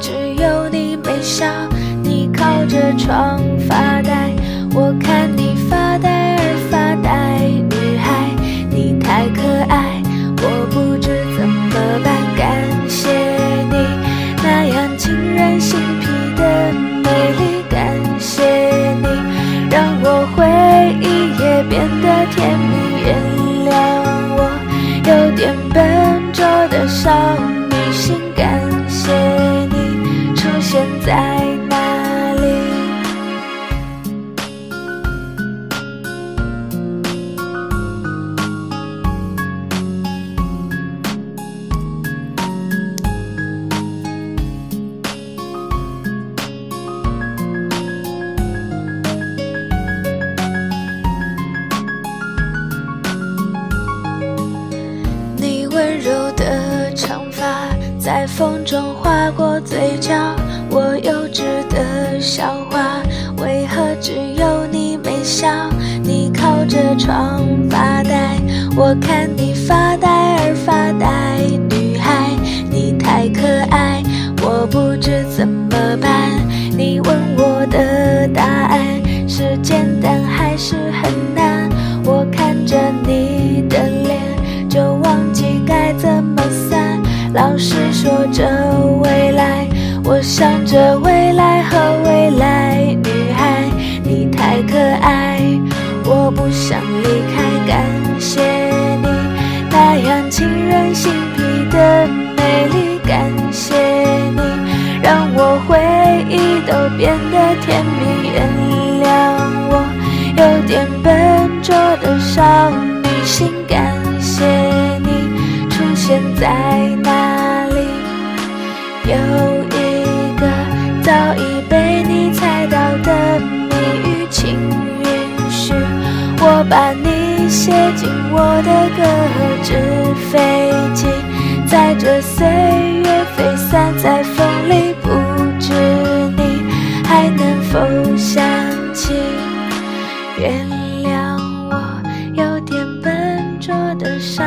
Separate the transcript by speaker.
Speaker 1: 只有你没笑。你靠着窗发呆，我看你发呆而发呆。女孩，你太可爱，我不知怎么办。感谢你那样沁人心脾的美丽，感谢你让我回忆也变得甜蜜。原谅我有点笨拙的少女心，感谢在哪里。你温柔的长发在风中划过嘴角，我幼稚的笑话，为何只有你没笑？你靠着窗发呆，我看你发呆而发呆。女孩，你太可爱，我不知怎么办。你问我的答案是简单还是很难？我看着你的脸。就忘记该怎么散。老师说着，想着未来和未来。女孩，你太可爱，我不想离开。感谢你那样沁人心脾的美丽，感谢你让我回忆都变得甜蜜。原谅我有点笨拙的少女心，感谢你出现在哪里。有。写进我的歌纸飞机载着岁月飞散在风里不知你还能否想起？原谅我有点笨拙的少